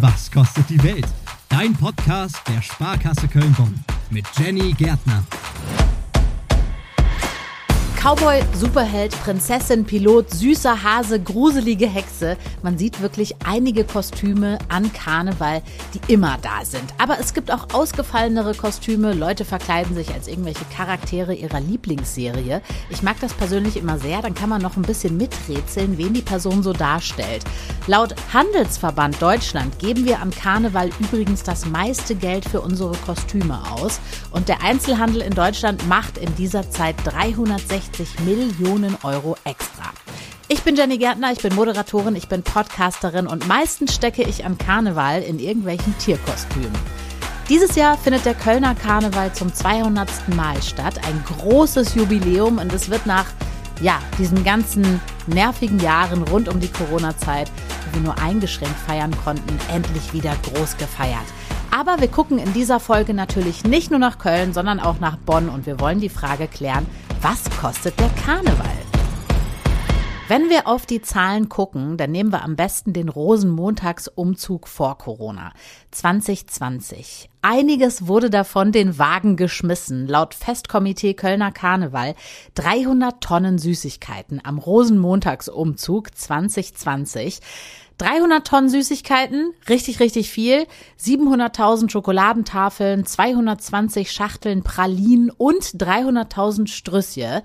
Was kostet die Welt? Dein Podcast der Sparkasse Köln-Bonn mit Jenny Gärtner. Cowboy, Superheld, Prinzessin, Pilot, süßer Hase, gruselige Hexe. Man sieht wirklich einige Kostüme an Karneval, die immer da sind. Aber es gibt auch ausgefallenere Kostüme. Leute verkleiden sich als irgendwelche Charaktere ihrer Lieblingsserie. Ich mag das persönlich immer sehr. Dann kann man noch ein bisschen miträtseln, wen die Person so darstellt. Laut Handelsverband Deutschland geben wir an Karneval übrigens das meiste Geld für unsere Kostüme aus. Und der Einzelhandel in Deutschland macht in dieser Zeit 360 60 Millionen Euro extra. Ich bin Jenny Gärtner, ich bin Moderatorin, ich bin Podcasterin und meistens stecke ich an Karneval in irgendwelchen Tierkostümen. Dieses Jahr findet der Kölner Karneval zum 200. Mal statt. Ein großes Jubiläum und es wird nach ja, diesen ganzen nervigen Jahren rund um die Corona-Zeit, wo wir nur eingeschränkt feiern konnten, endlich wieder groß gefeiert. Aber wir gucken in dieser Folge natürlich nicht nur nach Köln, sondern auch nach Bonn und wir wollen die Frage klären, was kostet der Karneval? Wenn wir auf die Zahlen gucken, dann nehmen wir am besten den Rosenmontagsumzug vor Corona 2020. Einiges wurde davon den Wagen geschmissen. Laut Festkomitee Kölner Karneval 300 Tonnen Süßigkeiten am Rosenmontagsumzug 2020. 300 Tonnen Süßigkeiten, richtig, richtig viel. 700.000 Schokoladentafeln, 220 Schachteln Pralinen und 300.000 Strüsschen.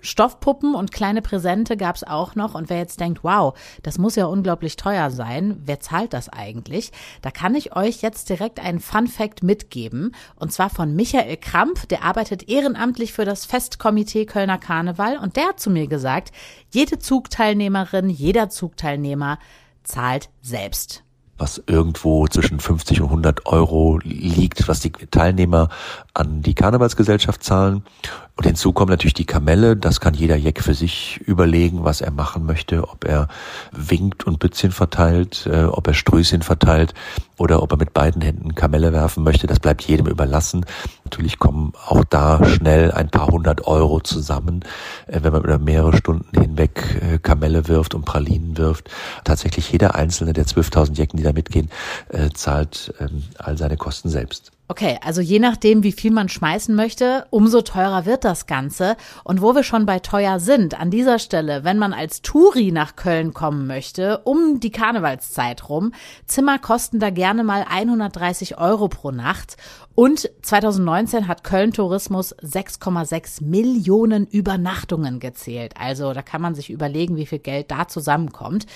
Stoffpuppen und kleine Präsente gab's auch noch. Und wer jetzt denkt, wow, das muss ja unglaublich teuer sein, wer zahlt das eigentlich? Da kann ich euch jetzt direkt einen Fun Fact mitgeben. Und zwar von Michael Kramp, der arbeitet ehrenamtlich für das Festkomitee Kölner Karneval. Und der hat zu mir gesagt, jede Zugteilnehmerin, jeder Zugteilnehmer zahlt selbst was irgendwo zwischen 50 und 100 Euro liegt, was die Teilnehmer an die Karnevalsgesellschaft zahlen. Und hinzu kommen natürlich die Kamelle. Das kann jeder Jeck für sich überlegen, was er machen möchte, ob er winkt und Bützchen verteilt, äh, ob er Strößchen verteilt oder ob er mit beiden Händen Kamelle werfen möchte. Das bleibt jedem überlassen. Natürlich kommen auch da schnell ein paar hundert Euro zusammen, äh, wenn man über mehrere Stunden hinweg äh, Kamelle wirft und Pralinen wirft. Tatsächlich jeder einzelne der 12.000 Jecken, die da mitgehen, äh, zahlt ähm, all seine Kosten selbst. Okay, also je nachdem, wie viel man schmeißen möchte, umso teurer wird das Ganze. Und wo wir schon bei teuer sind, an dieser Stelle, wenn man als Touri nach Köln kommen möchte, um die Karnevalszeit rum, Zimmer kosten da gerne mal 130 Euro pro Nacht. Und 2019 hat Köln Tourismus 6,6 Millionen Übernachtungen gezählt. Also da kann man sich überlegen, wie viel Geld da zusammenkommt.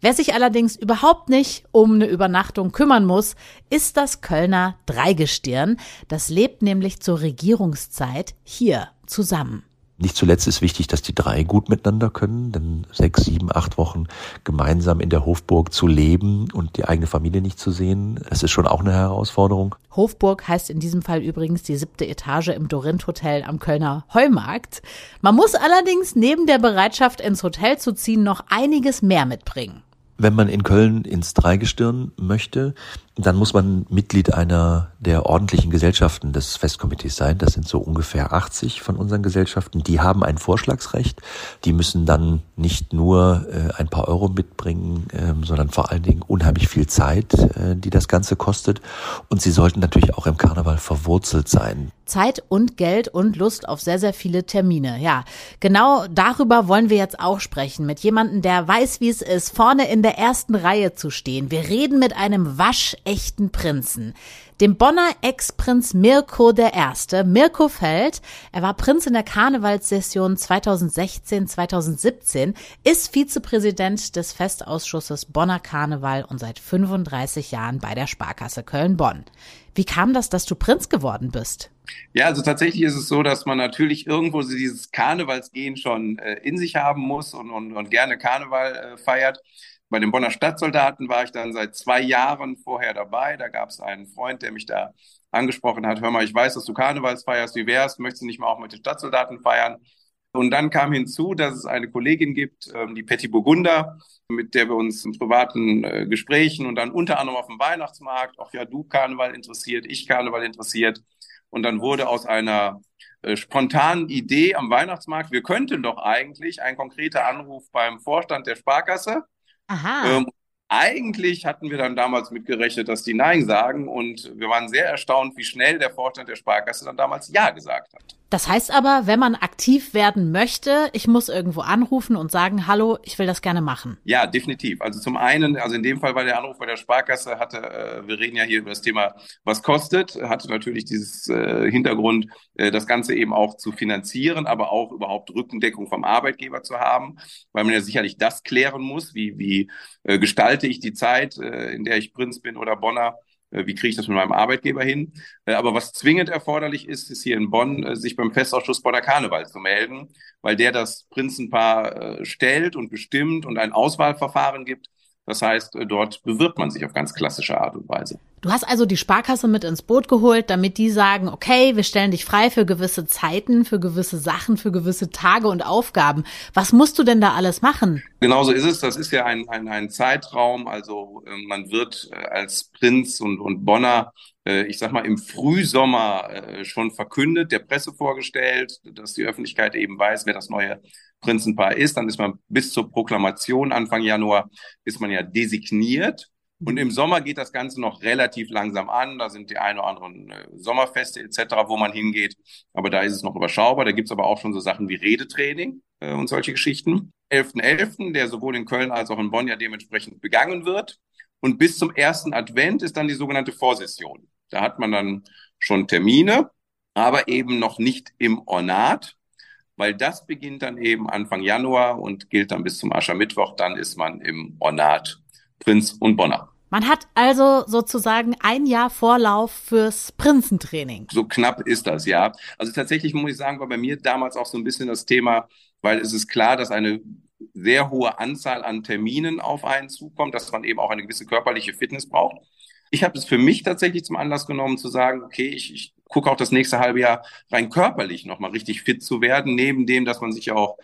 Wer sich allerdings überhaupt nicht um eine Übernachtung kümmern muss, ist das Kölner Dreigestirn. Das lebt nämlich zur Regierungszeit hier zusammen. Nicht zuletzt ist wichtig, dass die drei gut miteinander können, denn sechs, sieben, acht Wochen gemeinsam in der Hofburg zu leben und die eigene Familie nicht zu sehen, das ist schon auch eine Herausforderung. Hofburg heißt in diesem Fall übrigens die siebte Etage im Dorint Hotel am Kölner Heumarkt. Man muss allerdings neben der Bereitschaft ins Hotel zu ziehen noch einiges mehr mitbringen. Wenn man in Köln ins Dreigestirn möchte, dann muss man Mitglied einer der ordentlichen Gesellschaften des Festkomitees sein. Das sind so ungefähr 80 von unseren Gesellschaften. Die haben ein Vorschlagsrecht. Die müssen dann nicht nur äh, ein paar Euro mitbringen, äh, sondern vor allen Dingen unheimlich viel Zeit, äh, die das Ganze kostet. Und sie sollten natürlich auch im Karneval verwurzelt sein. Zeit und Geld und Lust auf sehr, sehr viele Termine. Ja, genau darüber wollen wir jetzt auch sprechen. Mit jemandem, der weiß, wie es ist, vorne in der ersten Reihe zu stehen. Wir reden mit einem Wasch echten Prinzen. Dem Bonner Ex-Prinz Mirko I., Mirko Feld, er war Prinz in der Karnevalssession 2016-2017, ist Vizepräsident des Festausschusses Bonner Karneval und seit 35 Jahren bei der Sparkasse Köln-Bonn. Wie kam das, dass du Prinz geworden bist? Ja, also tatsächlich ist es so, dass man natürlich irgendwo dieses Karnevalsgehen schon äh, in sich haben muss und, und, und gerne Karneval äh, feiert. Bei den Bonner Stadtsoldaten war ich dann seit zwei Jahren vorher dabei. Da gab es einen Freund, der mich da angesprochen hat, hör mal, ich weiß, dass du Karnevals feierst, wie wär's? Möchtest du nicht mal auch mit den Stadtsoldaten feiern? Und dann kam hinzu, dass es eine Kollegin gibt, ähm, die Petty Burgunder, mit der wir uns in privaten äh, Gesprächen und dann unter anderem auf dem Weihnachtsmarkt, auch ja, du Karneval interessiert, ich Karneval interessiert. Und dann wurde aus einer äh, spontanen Idee am Weihnachtsmarkt, wir könnten doch eigentlich ein konkreter Anruf beim Vorstand der Sparkasse Aha. Ähm, Eigentlich hatten wir dann damals mitgerechnet, dass die Nein sagen und wir waren sehr erstaunt, wie schnell der Vorstand der Sparkasse dann damals Ja gesagt hat. Das heißt aber, wenn man aktiv werden möchte, ich muss irgendwo anrufen und sagen, hallo, ich will das gerne machen. Ja, definitiv. Also zum einen, also in dem Fall war der Anruf bei der Sparkasse, hatte, äh, wir reden ja hier über das Thema, was kostet, hatte natürlich dieses äh, Hintergrund, äh, das Ganze eben auch zu finanzieren, aber auch überhaupt Rückendeckung vom Arbeitgeber zu haben, weil man ja sicherlich das klären muss, wie, wie äh, gestalte ich die Zeit, äh, in der ich Prinz bin oder Bonner, wie kriege ich das mit meinem Arbeitgeber hin? Äh, aber was zwingend erforderlich ist, ist hier in Bonn, äh, sich beim Festausschuss Bonner Karneval zu melden, weil der das Prinzenpaar stellt und bestimmt und ein Auswahlverfahren gibt. Das heißt, dort bewirbt man sich auf ganz klassische Art und Weise. Du hast also die Sparkasse mit ins Boot geholt, damit die sagen, okay, wir stellen dich frei für gewisse Zeiten, für gewisse Sachen, für gewisse Tage und Aufgaben. Was musst du denn da alles machen? Genauso ist es. Das ist ja ein, ein, ein Zeitraum. Also man wird als Prinz und, und Bonner äh, ich sag mal, im Frühsommer äh, schon verkündet, der Presse vorgestellt, dass die Öffentlichkeit eben weiß, wer das neue Prinzenpaar ist. Dann ist man bis zur Proklamation Anfang Januar ist man ja designiert. Und im Sommer geht das Ganze noch relativ langsam an. Da sind die ein oder anderen äh, Sommerfeste etc., wo man hingeht. Aber da ist es noch überschaubar. Da gibt's aber auch schon so Sachen wie Redetraining äh, und solche Geschichten. 11.11., .11., der sowohl in Köln als auch in Bonn ja dementsprechend begangen wird. Und bis zum ersten Advent ist dann die sogenannte Vorsession. Da hat man dann schon Termine, aber eben noch nicht im Ornat, weil das beginnt dann eben Anfang Januar und gilt dann bis zum Aschermittwoch. Dann ist man im Ornat Prinz und Bonner. Man hat also sozusagen ein Jahr Vorlauf fürs Prinzentraining. So knapp ist das, ja. Also tatsächlich muss ich sagen, war bei mir damals auch so ein bisschen das Thema, weil es ist klar, dass eine sehr hohe Anzahl an Terminen auf einen zukommt, dass man eben auch eine gewisse körperliche Fitness braucht. Ich habe es für mich tatsächlich zum Anlass genommen zu sagen, okay, ich, ich gucke auch das nächste halbe Jahr rein körperlich nochmal richtig fit zu werden, neben dem, dass man sich ja auch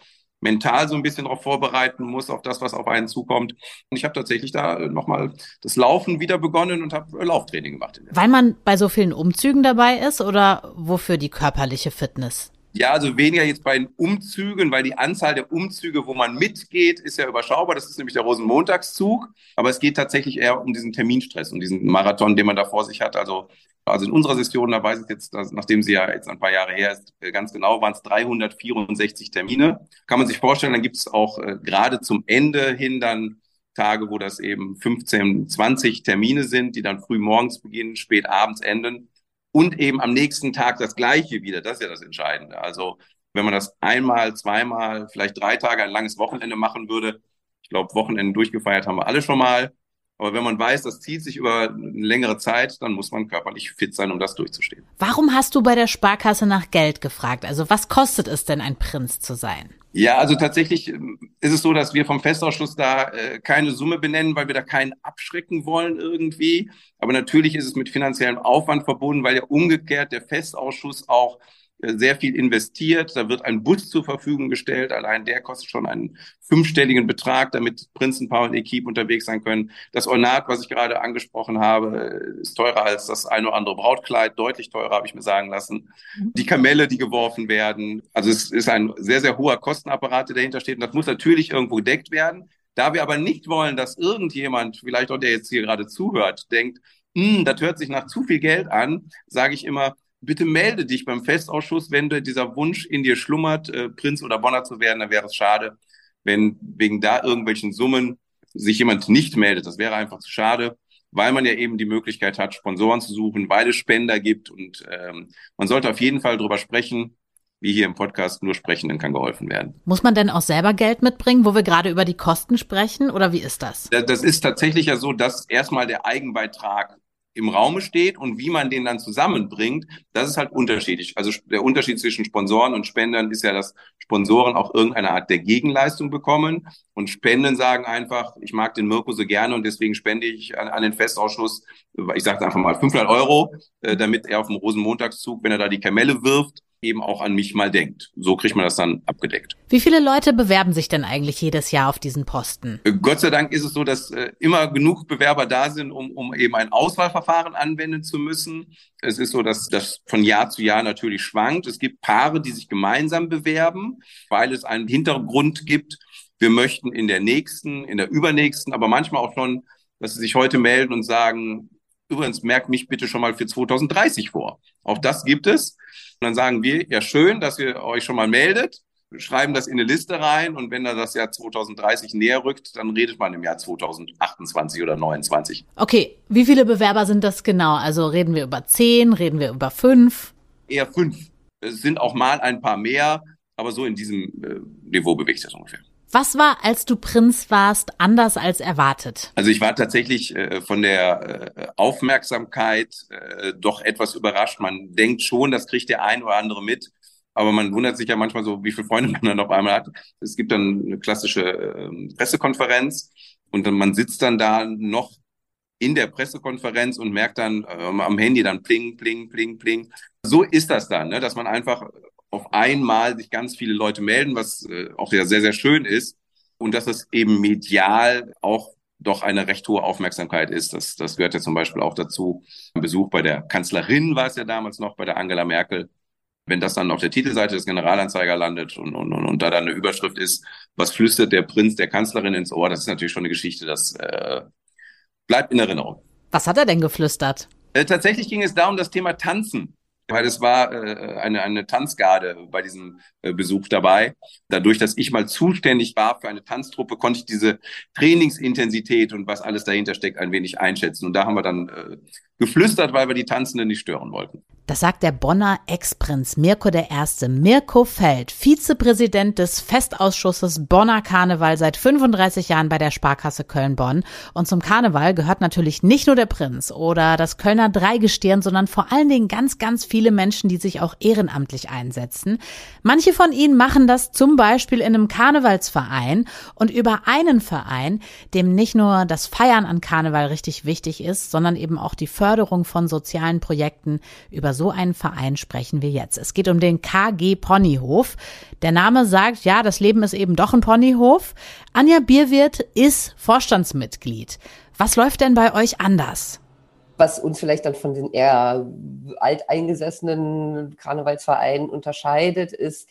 mental so ein bisschen darauf vorbereiten muss, auf das, was auf einen zukommt. Und ich habe tatsächlich da nochmal das Laufen wieder begonnen und habe Lauftraining gemacht. Weil man bei so vielen Umzügen dabei ist oder wofür die körperliche Fitness? Ja, also weniger jetzt bei den Umzügen, weil die Anzahl der Umzüge, wo man mitgeht, ist ja überschaubar. Das ist nämlich der Rosenmontagszug. Aber es geht tatsächlich eher um diesen Terminstress, um diesen Marathon, den man da vor sich hat. Also, also in unserer Session, da weiß ich jetzt, nachdem sie ja jetzt ein paar Jahre her ist, äh, ganz genau waren es 364 Termine. Kann man sich vorstellen, dann gibt es auch äh, gerade zum Ende hin dann Tage, wo das eben 15, 20 Termine sind, die dann früh morgens beginnen, spät abends enden und eben am nächsten Tag das Gleiche wieder. Das ist ja das Entscheidende. Also wenn man das einmal, zweimal, vielleicht drei Tage, ein langes Wochenende machen würde, ich glaube, Wochenenden durchgefeiert haben wir alle schon mal. Aber wenn man weiß, das zieht sich über eine längere Zeit, dann muss man körperlich fit sein, um das durchzustehen. Warum hast du bei der Sparkasse nach Geld gefragt? Also was kostet es denn, ein Prinz zu sein? Ja, also tatsächlich ähm, ist es so, dass wir vom Festausschuss da äh, keine Summe benennen, weil wir da keinen abschrecken wollen irgendwie. Aber natürlich ist es mit finanziellem Aufwand verbunden, weil ja umgekehrt der Festausschuss auch sehr viel investiert. Da wird ein Bus zur Verfügung gestellt. Allein der kostet schon einen fünfstelligen Betrag, damit Prinzenpaar und Equipe unterwegs sein können. Das Ornat, was ich gerade angesprochen habe, ist teurer als das ein oder andere Brautkleid. Deutlich teurer, habe ich mir sagen lassen. Mhm. Die Kamelle, die geworfen werden. Also es ist ein sehr, sehr hoher Kostenapparat, der dahinter steht. Und das muss natürlich irgendwo gedeckt werden. Da wir aber nicht wollen, dass irgendjemand, vielleicht auch der jetzt hier gerade zuhört, denkt, hm, das hört sich nach zu viel Geld an, sage ich immer, bitte melde dich beim Festausschuss, wenn dieser Wunsch in dir schlummert, äh, Prinz oder Bonner zu werden, dann wäre es schade, wenn wegen da irgendwelchen Summen sich jemand nicht meldet. Das wäre einfach zu schade, weil man ja eben die Möglichkeit hat, Sponsoren zu suchen, weil es Spender gibt und ähm, man sollte auf jeden Fall drüber sprechen, wie hier im Podcast, nur Sprechenden kann geholfen werden. Muss man denn auch selber Geld mitbringen, wo wir gerade über die Kosten sprechen oder wie ist das? Das ist tatsächlich ja so, dass erstmal der Eigenbeitrag im Raume steht und wie man den dann zusammenbringt, das ist halt unterschiedlich. Also der Unterschied zwischen Sponsoren und Spendern ist ja, dass Sponsoren auch irgendeine Art der Gegenleistung bekommen und Spenden sagen einfach, ich mag den Mirko so gerne und deswegen spende ich an, an den Festausschuss, ich sage einfach mal 500 Euro, äh, damit er auf dem Rosenmontagszug, wenn er da die Kamelle wirft, eben auch an mich mal denkt. So kriegt man das dann abgedeckt. Wie viele Leute bewerben sich denn eigentlich jedes Jahr auf diesen Posten? Äh, Gott sei Dank ist es so, dass äh, immer genug Bewerber da sind, um, um eben ein Auswahlverfahren anwenden zu müssen. Es ist so, dass das von Jahr zu Jahr natürlich schwankt. Es gibt Paare, die sich gemeinsam bewerben, weil es einen Hintergrund gibt, wir möchten in der nächsten, in der übernächsten, aber manchmal auch schon, dass sie sich heute melden und sagen, übrigens, merkt mich bitte schon mal für 2030 vor. Auch das gibt es. Und dann sagen wir, ja schön, dass ihr euch schon mal meldet, schreiben das in eine Liste rein und wenn da das Jahr 2030 näher rückt, dann redet man im Jahr 2028 oder 29. Okay, wie viele Bewerber sind das genau? Also reden wir über zehn, reden wir über fünf? Eher fünf. Es sind auch mal ein paar mehr, aber so in diesem äh, Niveau bewegt sich das ungefähr. Was war, als du Prinz warst, anders als erwartet? Also ich war tatsächlich äh, von der äh, Aufmerksamkeit äh, doch etwas überrascht. Man denkt schon, das kriegt der ein oder andere mit. Aber man wundert sich ja manchmal so, wie viele Freunde man dann auf einmal hat. Es gibt dann eine klassische äh, Pressekonferenz und dann, man sitzt dann da noch in der Pressekonferenz und merkt dann äh, am Handy dann pling, pling, pling, pling. So ist das dann, ne? dass man einfach auf einmal sich ganz viele Leute melden, was äh, auch ja sehr, sehr schön ist. Und dass es eben medial auch doch eine recht hohe Aufmerksamkeit ist. Das, das gehört ja zum Beispiel auch dazu. Ein Besuch bei der Kanzlerin war es ja damals noch, bei der Angela Merkel. Wenn das dann auf der Titelseite des Generalanzeiger landet und, und, und, und da dann eine Überschrift ist, was flüstert der Prinz der Kanzlerin ins Ohr, das ist natürlich schon eine Geschichte, das äh, bleibt in Erinnerung. Was hat er denn geflüstert? Äh, tatsächlich ging es da um das Thema Tanzen weil es war äh, eine, eine Tanzgarde bei diesem äh, Besuch dabei. Dadurch, dass ich mal zuständig war für eine Tanztruppe, konnte ich diese Trainingsintensität und was alles dahinter steckt ein wenig einschätzen. Und da haben wir dann äh, geflüstert, weil wir die Tanzenden nicht stören wollten. Das sagt der Bonner Ex-Prinz Mirko I. Mirko Feld, Vizepräsident des Festausschusses Bonner Karneval seit 35 Jahren bei der Sparkasse Köln-Bonn. Und zum Karneval gehört natürlich nicht nur der Prinz oder das Kölner Dreigestirn, sondern vor allen Dingen ganz, ganz viele Menschen, die sich auch ehrenamtlich einsetzen. Manche von ihnen machen das zum Beispiel in einem Karnevalsverein und über einen Verein, dem nicht nur das Feiern an Karneval richtig wichtig ist, sondern eben auch die Förderung von sozialen Projekten über so einen Verein sprechen wir jetzt. Es geht um den KG Ponyhof. Der Name sagt, ja, das Leben ist eben doch ein Ponyhof. Anja Bierwirt ist Vorstandsmitglied. Was läuft denn bei euch anders? Was uns vielleicht dann von den eher alteingesessenen Karnevalsvereinen unterscheidet, ist,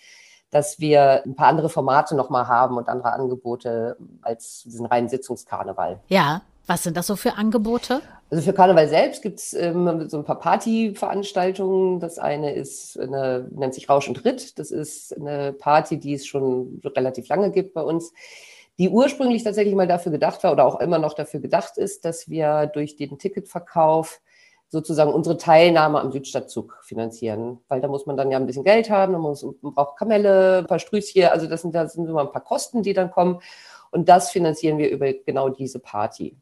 dass wir ein paar andere Formate nochmal haben und andere Angebote als diesen reinen Sitzungskarneval. Ja, was sind das so für Angebote? Also für Karneval selbst gibt es ähm, so ein paar Partyveranstaltungen. Das eine ist eine, nennt sich Rausch und Ritt. Das ist eine Party, die es schon relativ lange gibt bei uns, die ursprünglich tatsächlich mal dafür gedacht war oder auch immer noch dafür gedacht ist, dass wir durch den Ticketverkauf sozusagen unsere Teilnahme am Südstadtzug finanzieren. Weil da muss man dann ja ein bisschen Geld haben, man, muss, man braucht Kamelle, ein paar Strüßchen, also das sind, das sind immer ein paar Kosten, die dann kommen. Und das finanzieren wir über genau diese Party.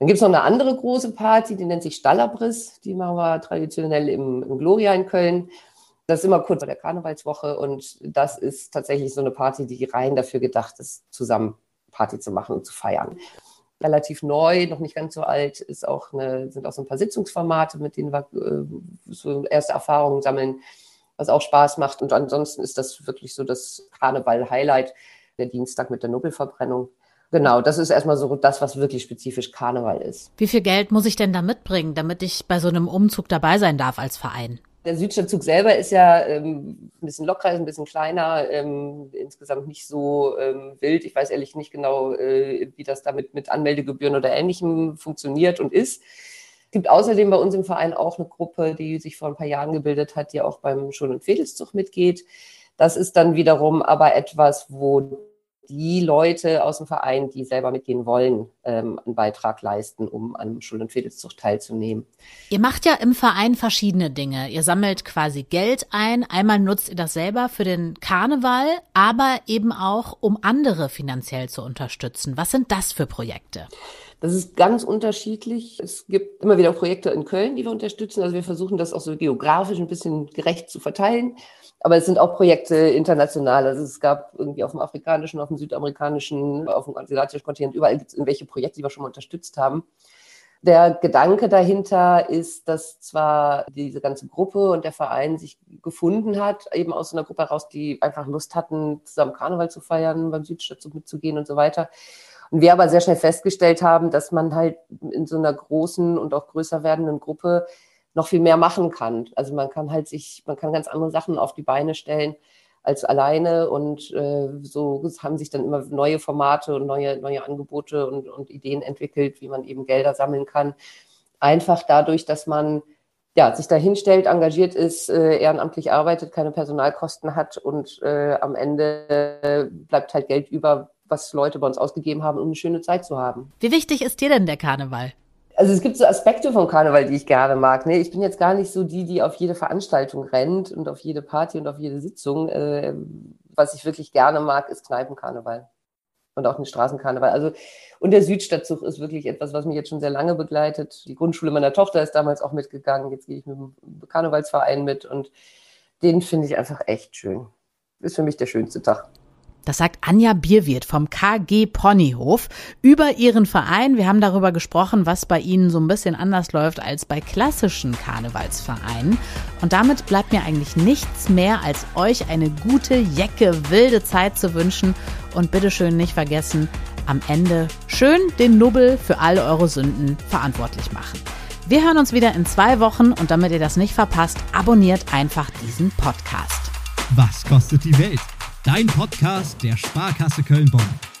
Dann gibt es noch eine andere große Party, die nennt sich Stallabriss. Die machen wir traditionell im, im Gloria in Köln. Das ist immer kurz vor der Karnevalswoche und das ist tatsächlich so eine Party, die rein dafür gedacht ist, zusammen Party zu machen und zu feiern. Relativ neu, noch nicht ganz so alt, ist auch eine, sind auch so ein paar Sitzungsformate, mit denen wir äh, so erste Erfahrungen sammeln, was auch Spaß macht. Und ansonsten ist das wirklich so das Karneval-Highlight, der Dienstag mit der Nobelverbrennung. Genau, das ist erstmal so das, was wirklich spezifisch Karneval ist. Wie viel Geld muss ich denn da mitbringen, damit ich bei so einem Umzug dabei sein darf als Verein? Der Südstadtzug selber ist ja ähm, ein bisschen lockerer, ein bisschen kleiner, ähm, insgesamt nicht so ähm, wild. Ich weiß ehrlich nicht genau, äh, wie das damit mit Anmeldegebühren oder Ähnlichem funktioniert und ist. Es gibt außerdem bei uns im Verein auch eine Gruppe, die sich vor ein paar Jahren gebildet hat, die auch beim Schul- und Fädelszug mitgeht. Das ist dann wiederum aber etwas, wo die Leute aus dem Verein, die selber mitgehen wollen, ähm, einen Beitrag leisten, um an Schul- und Fädelszucht teilzunehmen. Ihr macht ja im Verein verschiedene Dinge. Ihr sammelt quasi Geld ein. Einmal nutzt ihr das selber für den Karneval, aber eben auch, um andere finanziell zu unterstützen. Was sind das für Projekte? Das ist ganz unterschiedlich. Es gibt immer wieder Projekte in Köln, die wir unterstützen. Also wir versuchen das auch so geografisch ein bisschen gerecht zu verteilen. Aber es sind auch Projekte international. Also es gab irgendwie auf dem afrikanischen, auf dem südamerikanischen, auf dem asiatischen Kontinent, überall gibt es irgendwelche Projekte, die wir schon mal unterstützt haben. Der Gedanke dahinter ist, dass zwar diese ganze Gruppe und der Verein sich gefunden hat, eben aus einer Gruppe heraus, die einfach Lust hatten, zusammen Karneval zu feiern, beim Südstadtzug mitzugehen und so weiter. Und wir aber sehr schnell festgestellt haben, dass man halt in so einer großen und auch größer werdenden Gruppe noch viel mehr machen kann. Also man kann halt sich, man kann ganz andere Sachen auf die Beine stellen, als alleine und äh, so haben sich dann immer neue Formate und neue, neue Angebote und, und Ideen entwickelt, wie man eben Gelder sammeln kann. Einfach dadurch, dass man ja, sich da hinstellt, engagiert ist, äh, ehrenamtlich arbeitet, keine Personalkosten hat und äh, am Ende äh, bleibt halt Geld über, was Leute bei uns ausgegeben haben, um eine schöne Zeit zu haben. Wie wichtig ist dir denn der Karneval? Also es gibt so Aspekte vom Karneval, die ich gerne mag. Ne? Ich bin jetzt gar nicht so die, die auf jede Veranstaltung rennt und auf jede Party und auf jede Sitzung. Äh, was ich wirklich gerne mag, ist Kneipenkarneval und auch den Straßenkarneval. Also und der Südstadtzug ist wirklich etwas, was mich jetzt schon sehr lange begleitet. Die Grundschule meiner Tochter ist damals auch mitgegangen. Jetzt gehe ich mit dem Karnevalsverein mit und den finde ich einfach echt schön. Ist für mich der schönste Tag. Das sagt Anja Bierwirt vom KG Ponyhof über ihren Verein. Wir haben darüber gesprochen, was bei ihnen so ein bisschen anders läuft als bei klassischen Karnevalsvereinen. Und damit bleibt mir eigentlich nichts mehr, als euch eine gute, jecke, wilde Zeit zu wünschen. Und bitteschön nicht vergessen, am Ende schön den Nubbel für alle eure Sünden verantwortlich machen. Wir hören uns wieder in zwei Wochen und damit ihr das nicht verpasst, abonniert einfach diesen Podcast. Was kostet die Welt? Dein Podcast der Sparkasse Köln-Bonn.